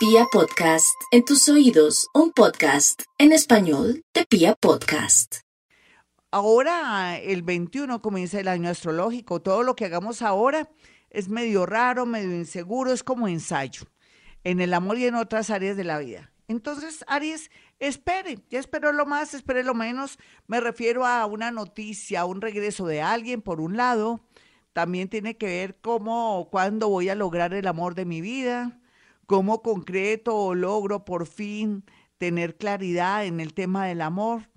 Pia Podcast, en tus oídos, un podcast en español de Pia Podcast. Ahora, el 21 comienza el año astrológico. Todo lo que hagamos ahora es medio raro, medio inseguro, es como ensayo en el amor y en otras áreas de la vida. Entonces, Aries, espere, ya espero lo más, espere lo menos. Me refiero a una noticia, a un regreso de alguien, por un lado. También tiene que ver cómo, cuándo voy a lograr el amor de mi vida cómo concreto o logro por fin tener claridad en el tema del amor.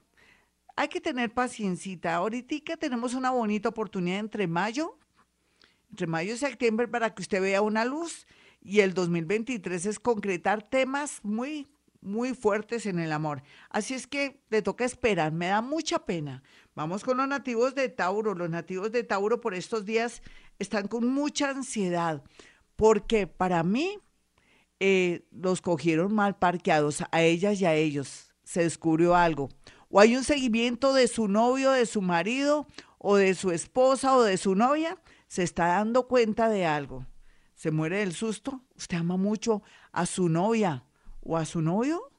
Hay que tener paciencia. Ahorita tenemos una bonita oportunidad entre mayo, entre mayo y septiembre para que usted vea una luz y el 2023 es concretar temas muy muy fuertes en el amor. Así es que le toca esperar, me da mucha pena. Vamos con los nativos de Tauro. Los nativos de Tauro por estos días están con mucha ansiedad, porque para mí eh, los cogieron mal parqueados, a ellas y a ellos. Se descubrió algo. O hay un seguimiento de su novio, de su marido, o de su esposa, o de su novia. Se está dando cuenta de algo. Se muere del susto. Usted ama mucho a su novia, o a su novio,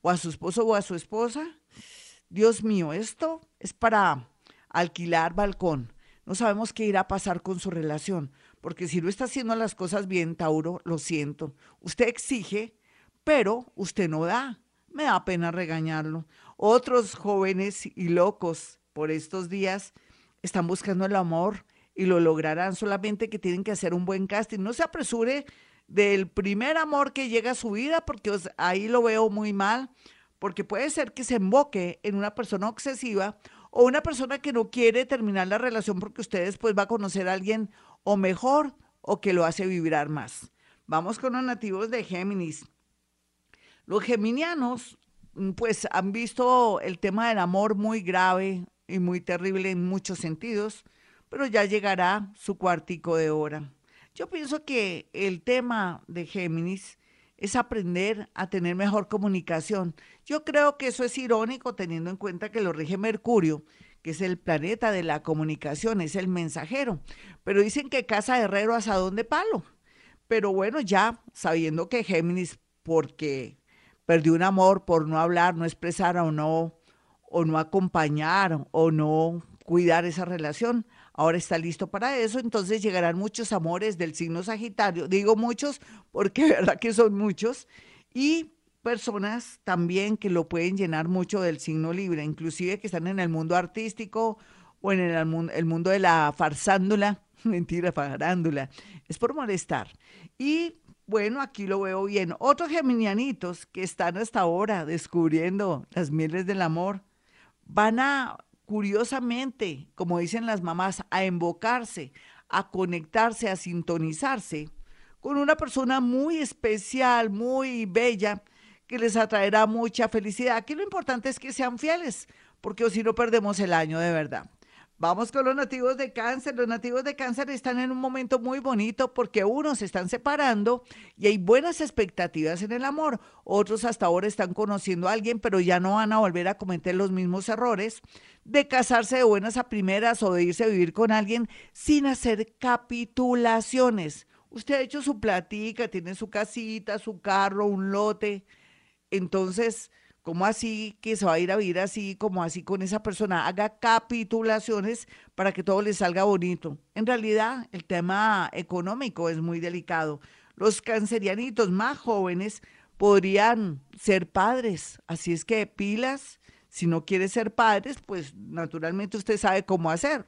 o a su esposo, o a su esposa. Dios mío, esto es para alquilar balcón. No sabemos qué irá a pasar con su relación porque si no está haciendo las cosas bien, Tauro, lo siento. Usted exige, pero usted no da. Me da pena regañarlo. Otros jóvenes y locos por estos días están buscando el amor y lo lograrán, solamente que tienen que hacer un buen casting. No se apresure del primer amor que llega a su vida, porque ahí lo veo muy mal, porque puede ser que se emboque en una persona obsesiva o una persona que no quiere terminar la relación porque usted después va a conocer a alguien o mejor o que lo hace vibrar más. Vamos con los nativos de Géminis. Los geminianos pues han visto el tema del amor muy grave y muy terrible en muchos sentidos, pero ya llegará su cuartico de hora. Yo pienso que el tema de Géminis es aprender a tener mejor comunicación. Yo creo que eso es irónico teniendo en cuenta que lo rige Mercurio, que es el planeta de la comunicación, es el mensajero. Pero dicen que casa herrero asadón de palo. Pero bueno, ya sabiendo que Géminis, porque perdió un amor por no hablar, no expresar o no, o no acompañar o no cuidar esa relación, ahora está listo para eso, entonces llegarán muchos amores del signo Sagitario, digo muchos porque verdad que son muchos, y personas también que lo pueden llenar mucho del signo libre, inclusive que están en el mundo artístico o en el, el mundo de la farsándula, mentira, farándula, es por molestar. Y bueno, aquí lo veo bien. Otros geminianitos que están hasta ahora descubriendo las mieles del amor, van a curiosamente, como dicen las mamás, a invocarse, a conectarse, a sintonizarse con una persona muy especial, muy bella, que les atraerá mucha felicidad. Aquí lo importante es que sean fieles, porque si no perdemos el año de verdad. Vamos con los nativos de cáncer. Los nativos de cáncer están en un momento muy bonito porque unos se están separando y hay buenas expectativas en el amor. Otros hasta ahora están conociendo a alguien, pero ya no van a volver a cometer los mismos errores de casarse de buenas a primeras o de irse a vivir con alguien sin hacer capitulaciones. Usted ha hecho su platica, tiene su casita, su carro, un lote. Entonces, ¿Cómo así que se va a ir a vivir así, como así con esa persona? Haga capitulaciones para que todo le salga bonito. En realidad, el tema económico es muy delicado. Los cancerianitos más jóvenes podrían ser padres, así es que pilas, si no quiere ser padres, pues naturalmente usted sabe cómo hacer.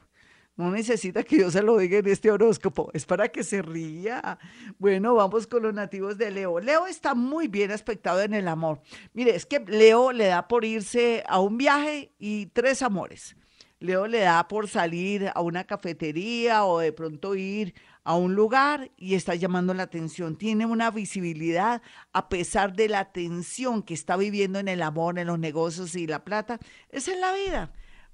No necesita que yo se lo diga en este horóscopo, es para que se ría. Bueno, vamos con los nativos de Leo. Leo está muy bien aspectado en el amor. Mire, es que Leo le da por irse a un viaje y tres amores. Leo le da por salir a una cafetería o de pronto ir a un lugar y está llamando la atención. Tiene una visibilidad a pesar de la tensión que está viviendo en el amor, en los negocios y la plata. Es en la vida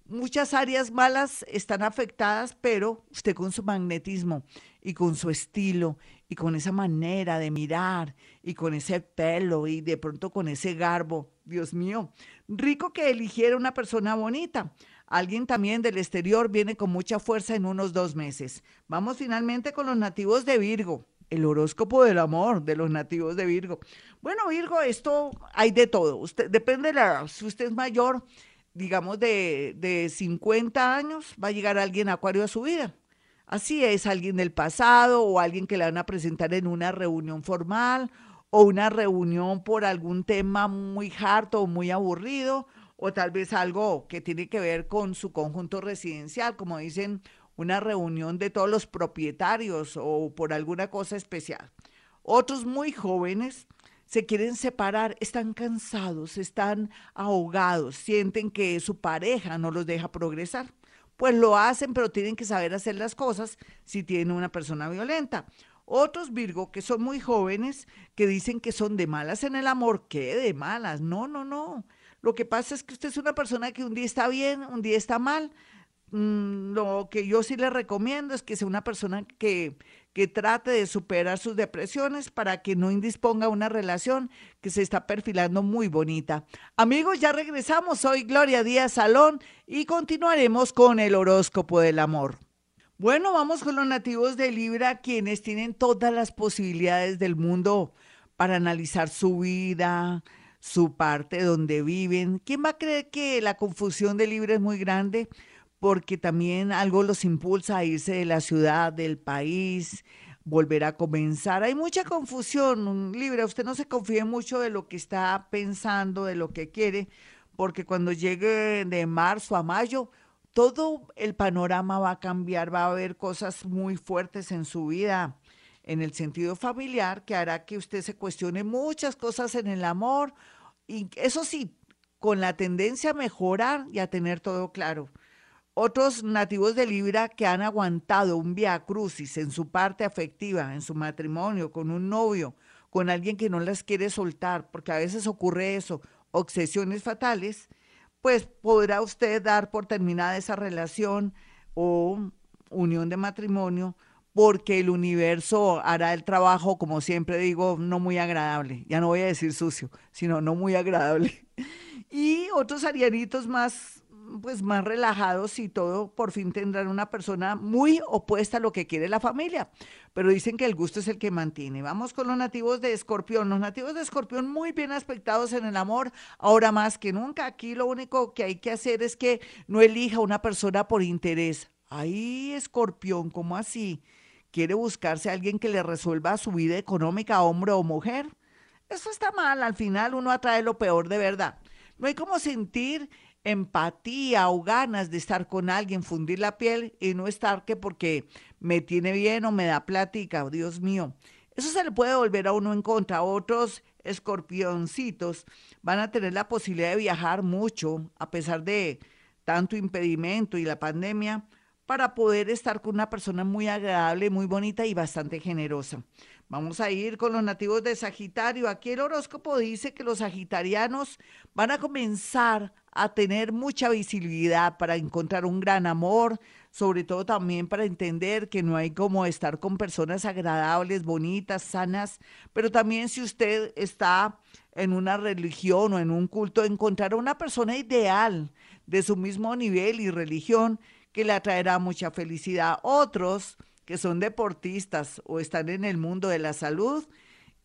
muchas áreas malas están afectadas, pero usted con su magnetismo y con su estilo y con esa manera de mirar y con ese pelo y de pronto con ese garbo, Dios mío, rico que eligiera una persona bonita. Alguien también del exterior viene con mucha fuerza en unos dos meses. Vamos finalmente con los nativos de Virgo. el horóscopo del amor de los nativos de Virgo. Bueno, Virgo, esto hay de todo. Usted, depende de la. Si usted es mayor, digamos de, de 50 años, va a llegar alguien acuario a su vida. Así es, alguien del pasado o alguien que le van a presentar en una reunión formal o una reunión por algún tema muy harto o muy aburrido o tal vez algo que tiene que ver con su conjunto residencial, como dicen, una reunión de todos los propietarios o por alguna cosa especial. Otros muy jóvenes se quieren separar, están cansados, están ahogados, sienten que su pareja no los deja progresar. Pues lo hacen, pero tienen que saber hacer las cosas si tienen una persona violenta. Otros Virgo que son muy jóvenes, que dicen que son de malas en el amor. ¿Qué de malas? No, no, no. Lo que pasa es que usted es una persona que un día está bien, un día está mal. Mm, lo que yo sí le recomiendo es que sea una persona que, que trate de superar sus depresiones para que no indisponga una relación que se está perfilando muy bonita. Amigos, ya regresamos. Soy Gloria Díaz Salón y continuaremos con el horóscopo del amor. Bueno, vamos con los nativos de Libra, quienes tienen todas las posibilidades del mundo para analizar su vida, su parte donde viven. ¿Quién va a creer que la confusión de Libra es muy grande? Porque también algo los impulsa a irse de la ciudad, del país, volver a comenzar. Hay mucha confusión, Libra. Usted no se confíe mucho de lo que está pensando, de lo que quiere, porque cuando llegue de marzo a mayo, todo el panorama va a cambiar, va a haber cosas muy fuertes en su vida en el sentido familiar que hará que usted se cuestione muchas cosas en el amor y eso sí, con la tendencia a mejorar y a tener todo claro. Otros nativos de Libra que han aguantado un via crucis en su parte afectiva, en su matrimonio, con un novio, con alguien que no las quiere soltar, porque a veces ocurre eso, obsesiones fatales, pues podrá usted dar por terminada esa relación o unión de matrimonio porque el universo hará el trabajo, como siempre digo, no muy agradable. Ya no voy a decir sucio, sino no muy agradable. Y otros arianitos más, pues más relajados y todo, por fin tendrán una persona muy opuesta a lo que quiere la familia. Pero dicen que el gusto es el que mantiene. Vamos con los nativos de Escorpión. Los nativos de Escorpión muy bien aspectados en el amor, ahora más que nunca. Aquí lo único que hay que hacer es que no elija una persona por interés. Ay, Escorpión, ¿cómo así? quiere buscarse a alguien que le resuelva su vida económica, hombre o mujer. Eso está mal, al final uno atrae lo peor de verdad. No hay como sentir empatía o ganas de estar con alguien, fundir la piel y no estar que porque me tiene bien o me da plática, Dios mío. Eso se le puede volver a uno en contra. Otros escorpioncitos van a tener la posibilidad de viajar mucho a pesar de tanto impedimento y la pandemia para poder estar con una persona muy agradable, muy bonita y bastante generosa. Vamos a ir con los nativos de Sagitario. Aquí el horóscopo dice que los sagitarianos van a comenzar a tener mucha visibilidad para encontrar un gran amor, sobre todo también para entender que no hay como estar con personas agradables, bonitas, sanas, pero también si usted está en una religión o en un culto, encontrar a una persona ideal de su mismo nivel y religión que le atraerá mucha felicidad. Otros que son deportistas o están en el mundo de la salud,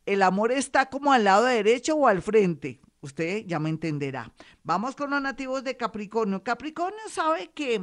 el amor está como al lado derecho o al frente. Usted ya me entenderá. Vamos con los nativos de Capricornio. Capricornio sabe que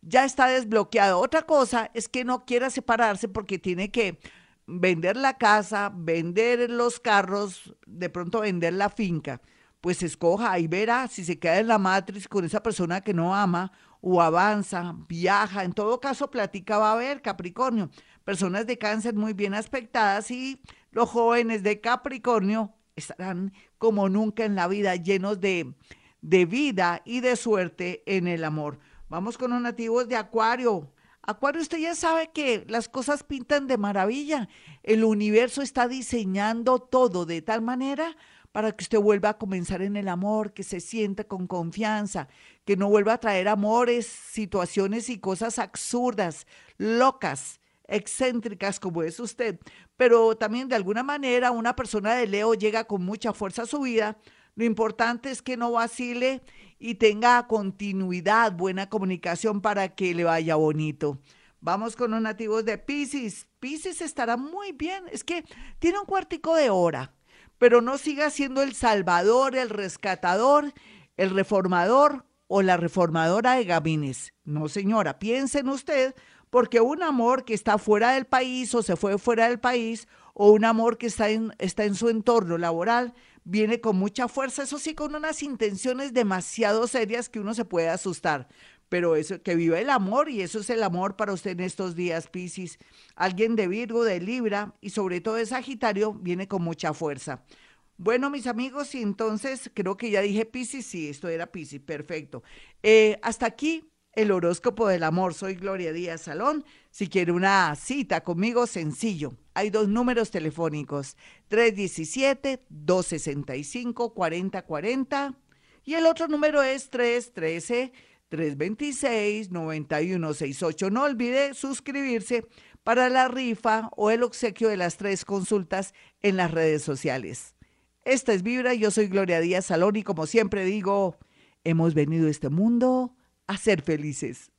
ya está desbloqueado. Otra cosa es que no quiera separarse porque tiene que vender la casa, vender los carros, de pronto vender la finca. Pues escoja y verá si se queda en la matriz con esa persona que no ama o avanza, viaja, en todo caso platica va a haber Capricornio, personas de cáncer muy bien aspectadas y los jóvenes de Capricornio estarán como nunca en la vida llenos de, de vida y de suerte en el amor. Vamos con los nativos de Acuario. Acuario, usted ya sabe que las cosas pintan de maravilla. El universo está diseñando todo de tal manera para que usted vuelva a comenzar en el amor, que se sienta con confianza, que no vuelva a traer amores, situaciones y cosas absurdas, locas, excéntricas como es usted. Pero también de alguna manera una persona de Leo llega con mucha fuerza a su vida. Lo importante es que no vacile y tenga continuidad, buena comunicación para que le vaya bonito. Vamos con los nativos de Pisces. Pisces estará muy bien. Es que tiene un cuartico de hora, pero no siga siendo el salvador, el rescatador, el reformador o la reformadora de gabines. No, señora, piensen usted, porque un amor que está fuera del país o se fue fuera del país o un amor que está en, está en su entorno laboral viene con mucha fuerza, eso sí, con unas intenciones demasiado serias que uno se puede asustar. Pero eso, que viva el amor y eso es el amor para usted en estos días, Piscis. Alguien de Virgo, de Libra y sobre todo de Sagitario viene con mucha fuerza. Bueno, mis amigos, y entonces creo que ya dije Piscis, sí, esto era Piscis, perfecto. Eh, hasta aquí el horóscopo del amor. Soy Gloria Díaz Salón. Si quiere una cita conmigo, sencillo. Hay dos números telefónicos, 317-265-4040 y el otro número es 313-326-9168. No olvide suscribirse para la rifa o el obsequio de las tres consultas en las redes sociales. Esta es Vibra, yo soy Gloria Díaz Salón y como siempre digo, hemos venido a este mundo a ser felices.